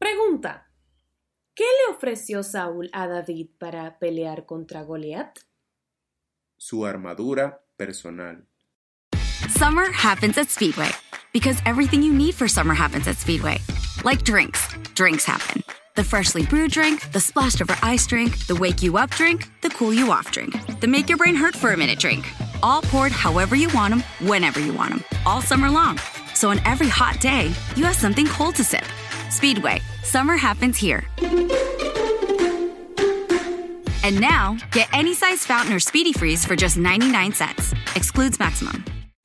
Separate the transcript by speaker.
Speaker 1: Pregunta. ¿Qué le ofreció Saúl a David para pelear contra Goliat?
Speaker 2: Su armadura personal.
Speaker 3: Summer happens at Speedway because everything you need for summer happens at Speedway. Like drinks, drinks happen. The freshly brewed drink, the splashed over ice drink, the wake you up drink, the cool you off drink, the make your brain hurt for a minute drink. All poured however you want them, whenever you want them, all summer long. So on every hot day, you have something cold to sip. Speedway, summer happens here. And now, get any size fountain or speedy freeze for just 99 cents. Excludes maximum.